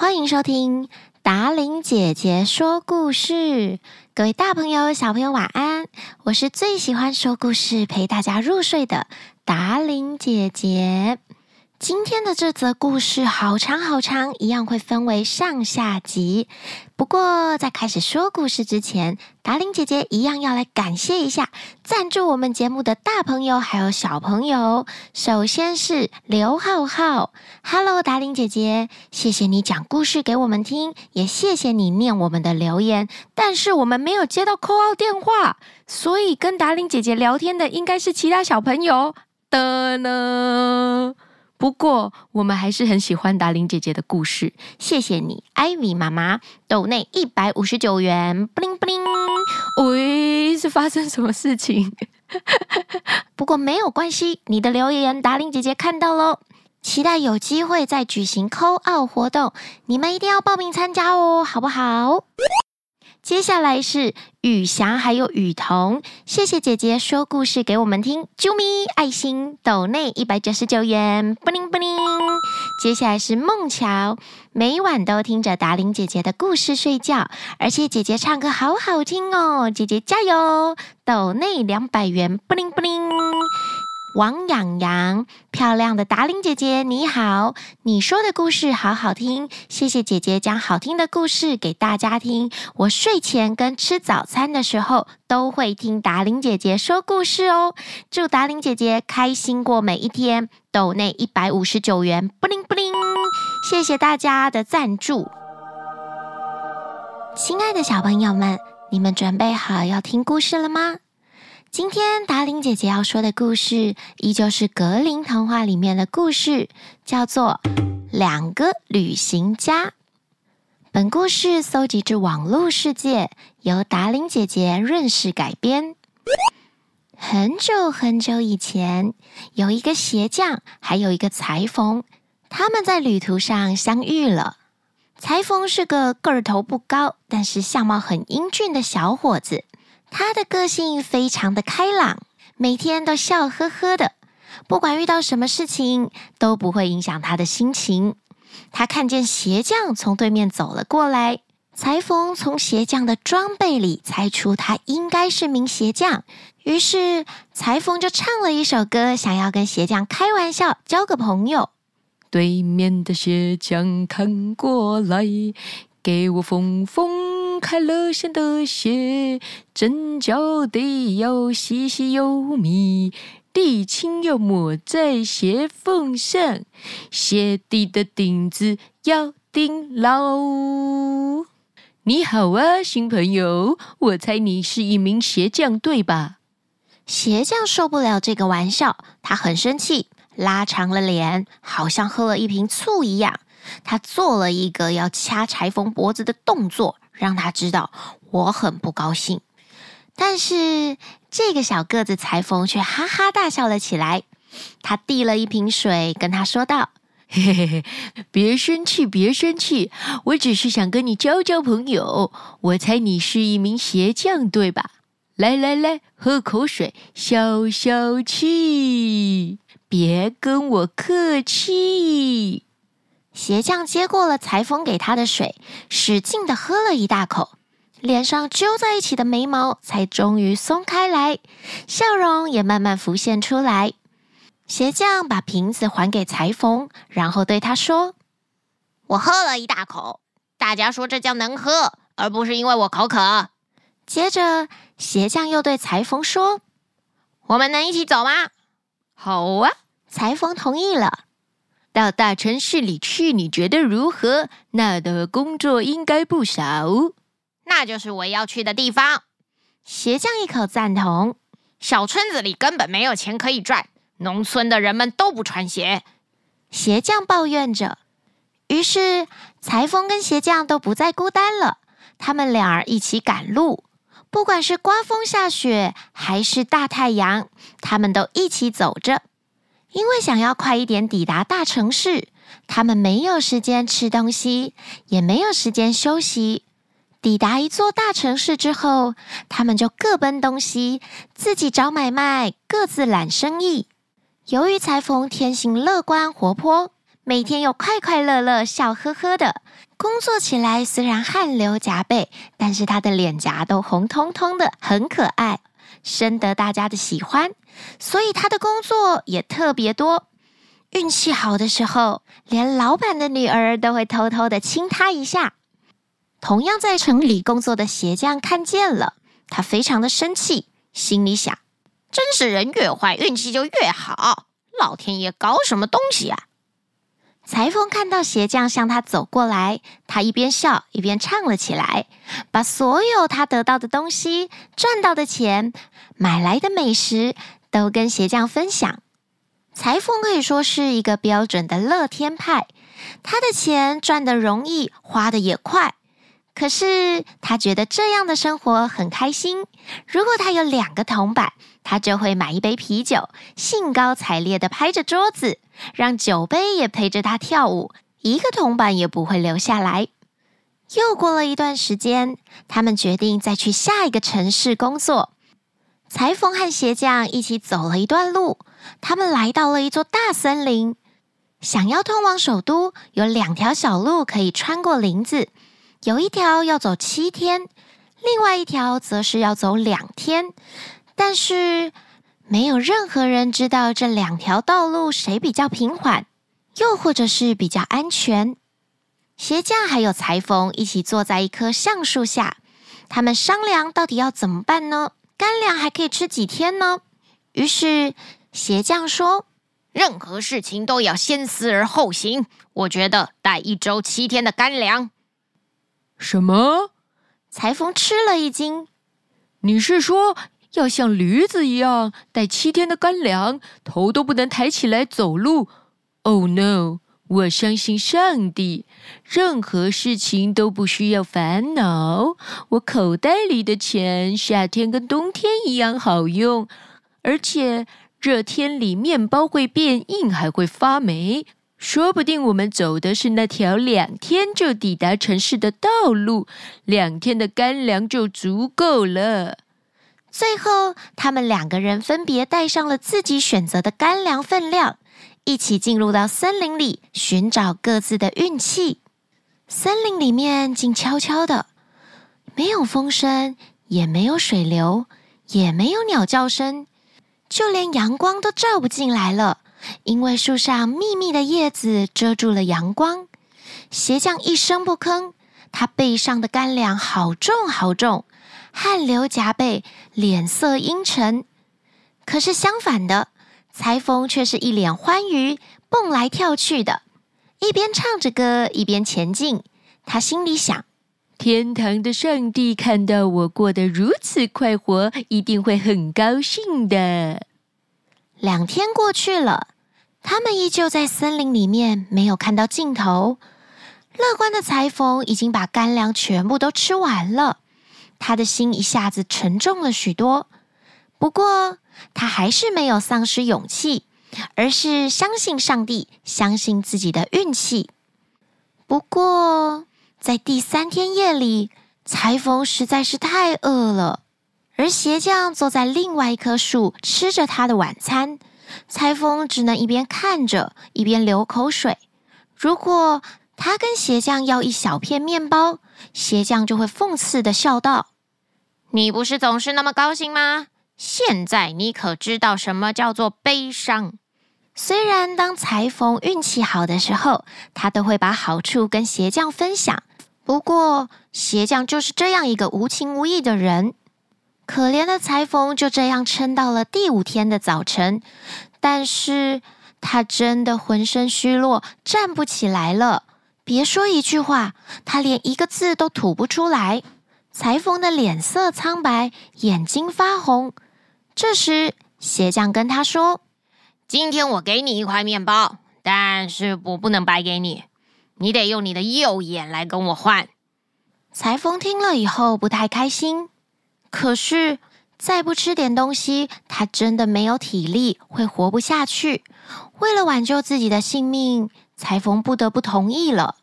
欢迎收听达玲姐姐说故事。各位大朋友、小朋友，晚安！我是最喜欢说故事、陪大家入睡的达玲姐姐。今天的这则故事好长好长，一样会分为上下集。不过在开始说故事之前，达伶姐姐一样要来感谢一下赞助我们节目的大朋友还有小朋友。首先是刘浩浩，Hello，达伶姐姐，谢谢你讲故事给我们听，也谢谢你念我们的留言。但是我们没有接到扣号电话，所以跟达伶姐姐聊天的应该是其他小朋友的呢。不过，我们还是很喜欢达玲姐姐的故事。谢谢你，艾米妈妈，抖内一百五十九元，布灵布灵。喂，是发生什么事情？不过没有关系，你的留言达玲姐姐看到喽。期待有机会再举行 call out 活动，你们一定要报名参加哦，好不好？接下来是雨霞还有雨桐，谢谢姐姐说故事给我们听。啾咪爱心斗内一百九十九元，布灵布灵。接下来是梦桥，每晚都听着达玲姐姐的故事睡觉，而且姐姐唱歌好好听哦，姐姐加油！斗内两百元，布灵布灵。王洋洋，漂亮的达伶姐姐，你好！你说的故事好好听，谢谢姐姐讲好听的故事给大家听。我睡前跟吃早餐的时候都会听达伶姐姐说故事哦。祝达伶姐姐开心过每一天。抖内一百五十九元，布灵布灵，谢谢大家的赞助。亲爱的小朋友们，你们准备好要听故事了吗？今天达伶姐姐要说的故事，依旧是格林童话里面的故事，叫做《两个旅行家》。本故事搜集自网络世界，由达伶姐姐润饰改编。很久很久以前，有一个鞋匠，还有一个裁缝，他们在旅途上相遇了。裁缝是个个头不高，但是相貌很英俊的小伙子。他的个性非常的开朗，每天都笑呵呵的，不管遇到什么事情都不会影响他的心情。他看见鞋匠从对面走了过来，裁缝从鞋匠的装备里猜出他应该是名鞋匠，于是裁缝就唱了一首歌，想要跟鞋匠开玩笑，交个朋友。对面的鞋匠看过来，给我缝缝。开了线的鞋，针脚得要细细又密，沥青要抹在鞋缝上，鞋底的钉子要钉牢。你好啊，新朋友，我猜你是一名鞋匠，对吧？鞋匠受不了这个玩笑，他很生气，拉长了脸，好像喝了一瓶醋一样。他做了一个要掐裁缝脖子的动作。让他知道我很不高兴，但是这个小个子裁缝却哈哈大笑了起来。他递了一瓶水，跟他说道：“嘿嘿嘿，别生气，别生气，我只是想跟你交交朋友。我猜你是一名鞋匠，对吧？来来来，喝口水，消消气，别跟我客气。”鞋匠接过了裁缝给他的水，使劲地喝了一大口，脸上揪在一起的眉毛才终于松开来，笑容也慢慢浮现出来。鞋匠把瓶子还给裁缝，然后对他说：“我喝了一大口，大家说这叫能喝，而不是因为我口渴。”接着，鞋匠又对裁缝说：“我们能一起走吗？”“好啊。”裁缝同意了。到大城市里去，你觉得如何？那的工作应该不少。那就是我要去的地方。鞋匠一口赞同。小村子里根本没有钱可以赚，农村的人们都不穿鞋。鞋匠抱怨着。于是裁缝跟鞋匠都不再孤单了，他们俩儿一起赶路，不管是刮风下雪还是大太阳，他们都一起走着。因为想要快一点抵达大城市，他们没有时间吃东西，也没有时间休息。抵达一座大城市之后，他们就各奔东西，自己找买卖，各自揽生意。由于裁缝天性乐观活泼，每天又快快乐乐、笑呵呵的。工作起来虽然汗流浃背，但是他的脸颊都红彤彤的，很可爱，深得大家的喜欢。所以他的工作也特别多。运气好的时候，连老板的女儿都会偷偷的亲他一下。同样在城里工作的鞋匠看见了，他非常的生气，心里想：真是人越坏，运气就越好。老天爷搞什么东西啊？裁缝看到鞋匠向他走过来，他一边笑一边唱了起来，把所有他得到的东西、赚到的钱、买来的美食都跟鞋匠分享。裁缝可以说是一个标准的乐天派，他的钱赚得容易，花得也快。可是他觉得这样的生活很开心。如果他有两个铜板，他就会买一杯啤酒，兴高采烈地拍着桌子，让酒杯也陪着他跳舞，一个铜板也不会留下来。又过了一段时间，他们决定再去下一个城市工作。裁缝和鞋匠一起走了一段路，他们来到了一座大森林。想要通往首都，有两条小路可以穿过林子。有一条要走七天，另外一条则是要走两天，但是没有任何人知道这两条道路谁比较平缓，又或者是比较安全。鞋匠还有裁缝一起坐在一棵橡树下，他们商量到底要怎么办呢？干粮还可以吃几天呢？于是鞋匠说：“任何事情都要先思而后行，我觉得带一周七天的干粮。”什么？裁缝吃了一惊。你是说要像驴子一样带七天的干粮，头都不能抬起来走路？Oh no！我相信上帝，任何事情都不需要烦恼。我口袋里的钱，夏天跟冬天一样好用，而且热天里面包会变硬，还会发霉。说不定我们走的是那条两天就抵达城市的道路，两天的干粮就足够了。最后，他们两个人分别带上了自己选择的干粮分量，一起进入到森林里寻找各自的运气。森林里面静悄悄的，没有风声，也没有水流，也没有鸟叫声，就连阳光都照不进来了。因为树上密密的叶子遮住了阳光，鞋匠一声不吭，他背上的干粮好重好重，汗流浃背，脸色阴沉。可是相反的，裁缝却是一脸欢愉，蹦来跳去的，一边唱着歌，一边前进。他心里想：天堂的上帝看到我过得如此快活，一定会很高兴的。两天过去了，他们依旧在森林里面，没有看到尽头。乐观的裁缝已经把干粮全部都吃完了，他的心一下子沉重了许多。不过，他还是没有丧失勇气，而是相信上帝，相信自己的运气。不过，在第三天夜里，裁缝实在是太饿了。而鞋匠坐在另外一棵树吃着他的晚餐，裁缝只能一边看着一边流口水。如果他跟鞋匠要一小片面包，鞋匠就会讽刺的笑道：“你不是总是那么高兴吗？现在你可知道什么叫做悲伤？”虽然当裁缝运气好的时候，他都会把好处跟鞋匠分享，不过鞋匠就是这样一个无情无义的人。可怜的裁缝就这样撑到了第五天的早晨，但是他真的浑身虚弱，站不起来了。别说一句话，他连一个字都吐不出来。裁缝的脸色苍白，眼睛发红。这时，鞋匠跟他说：“今天我给你一块面包，但是我不能白给你，你得用你的右眼来跟我换。”裁缝听了以后不太开心。可是，再不吃点东西，他真的没有体力，会活不下去。为了挽救自己的性命，裁缝不得不同意了。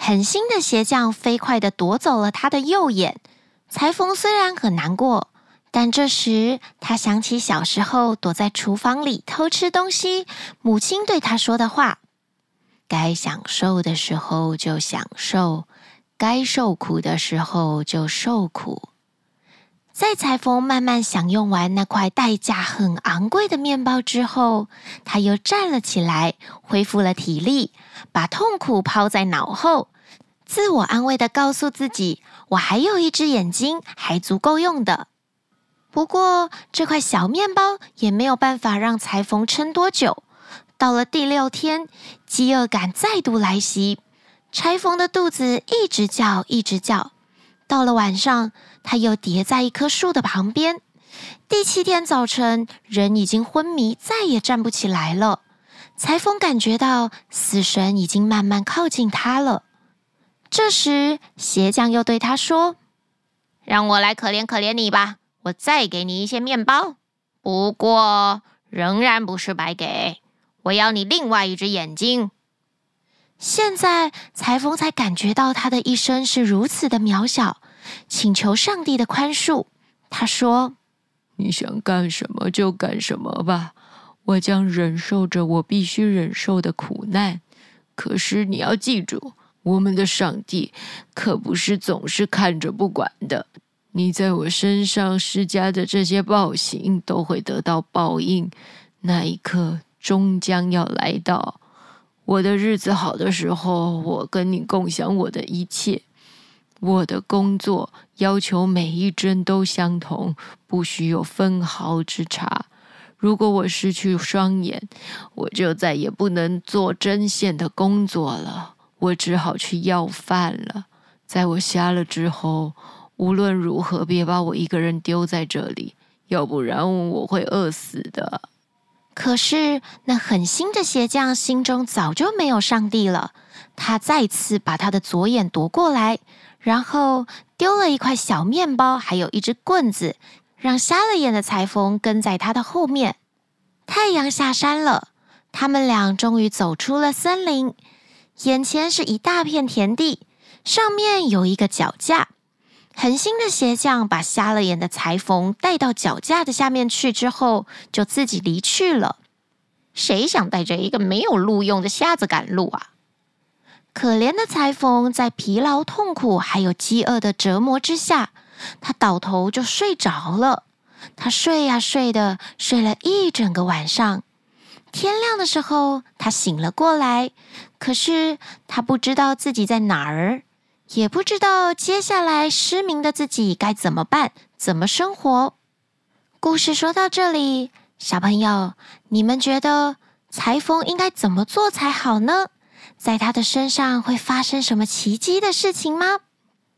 狠心的鞋匠飞快地夺走了他的右眼。裁缝虽然很难过，但这时他想起小时候躲在厨房里偷吃东西，母亲对他说的话：“该享受的时候就享受，该受苦的时候就受苦。在裁缝慢慢享用完那块代价很昂贵的面包之后，他又站了起来，恢复了体力，把痛苦抛在脑后，自我安慰地告诉自己：“我还有一只眼睛，还足够用的。”不过，这块小面包也没有办法让裁缝撑多久。到了第六天，饥饿感再度来袭，裁缝的肚子一直叫，一直叫。到了晚上，他又叠在一棵树的旁边。第七天早晨，人已经昏迷，再也站不起来了。裁缝感觉到死神已经慢慢靠近他了。这时，鞋匠又对他说：“让我来可怜可怜你吧，我再给你一些面包。不过，仍然不是白给，我要你另外一只眼睛。”现在裁缝才感觉到他的一生是如此的渺小，请求上帝的宽恕。他说：“你想干什么就干什么吧，我将忍受着我必须忍受的苦难。可是你要记住，我们的上帝可不是总是看着不管的。你在我身上施加的这些暴行都会得到报应，那一刻终将要来到。”我的日子好的时候，我跟你共享我的一切。我的工作要求每一针都相同，不许有分毫之差。如果我失去双眼，我就再也不能做针线的工作了。我只好去要饭了。在我瞎了之后，无论如何别把我一个人丢在这里，要不然我会饿死的。可是，那狠心的鞋匠心中早就没有上帝了。他再次把他的左眼夺过来，然后丢了一块小面包，还有一只棍子，让瞎了眼的裁缝跟在他的后面。太阳下山了，他们俩终于走出了森林。眼前是一大片田地，上面有一个脚架。狠心的鞋匠把瞎了眼的裁缝带到脚架的下面去之后，就自己离去了。谁想带着一个没有路用的瞎子赶路啊？可怜的裁缝在疲劳、痛苦还有饥饿的折磨之下，他倒头就睡着了。他睡呀睡的，睡了一整个晚上。天亮的时候，他醒了过来，可是他不知道自己在哪儿。也不知道接下来失明的自己该怎么办，怎么生活。故事说到这里，小朋友，你们觉得裁缝应该怎么做才好呢？在他的身上会发生什么奇迹的事情吗？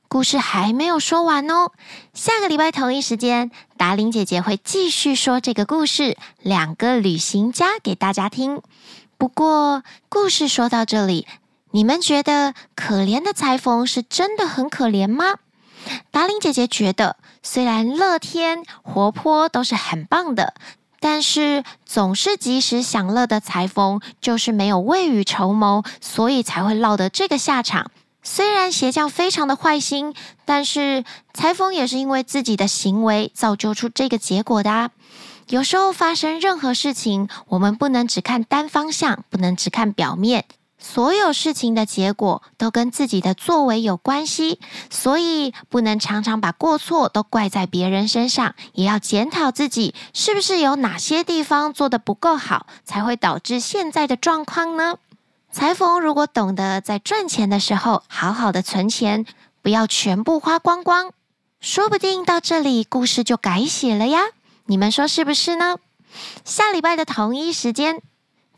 故事还没有说完哦，下个礼拜同一时间，达琳姐姐会继续说这个故事《两个旅行家》给大家听。不过，故事说到这里。你们觉得可怜的裁缝是真的很可怜吗？达令姐姐觉得，虽然乐天、活泼都是很棒的，但是总是及时享乐的裁缝就是没有未雨绸缪，所以才会落得这个下场。虽然鞋匠非常的坏心，但是裁缝也是因为自己的行为造就出这个结果的啊。有时候发生任何事情，我们不能只看单方向，不能只看表面。所有事情的结果都跟自己的作为有关系，所以不能常常把过错都怪在别人身上，也要检讨自己是不是有哪些地方做得不够好，才会导致现在的状况呢？裁缝如果懂得在赚钱的时候好好的存钱，不要全部花光光，说不定到这里故事就改写了呀！你们说是不是呢？下礼拜的同一时间。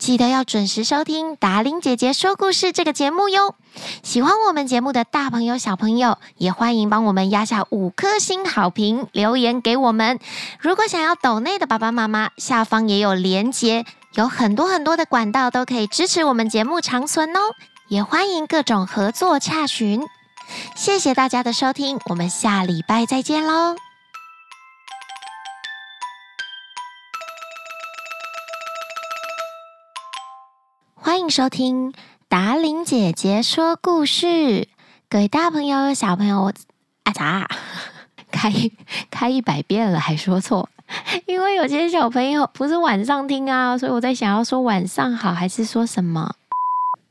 记得要准时收听达伶姐姐说故事这个节目哟！喜欢我们节目的大朋友、小朋友，也欢迎帮我们压下五颗星好评，留言给我们。如果想要抖内的爸爸妈妈，下方也有连结，有很多很多的管道都可以支持我们节目长存哦。也欢迎各种合作洽询。谢谢大家的收听，我们下礼拜再见喽！欢迎收听达玲姐姐说故事，各位大朋友、小朋友，我啊咋开开一百遍了还说错？因为有些小朋友不是晚上听啊，所以我在想要说晚上好还是说什么？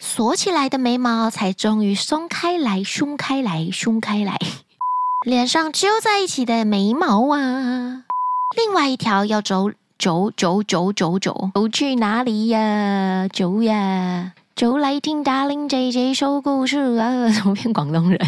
锁起来的眉毛才终于松开来，松开来，松开来。脸上揪在一起的眉毛啊，另外一条要走走走走走走，走去哪里呀？走呀，走来听 Darling 姐姐说故事啊！怎么变广东人？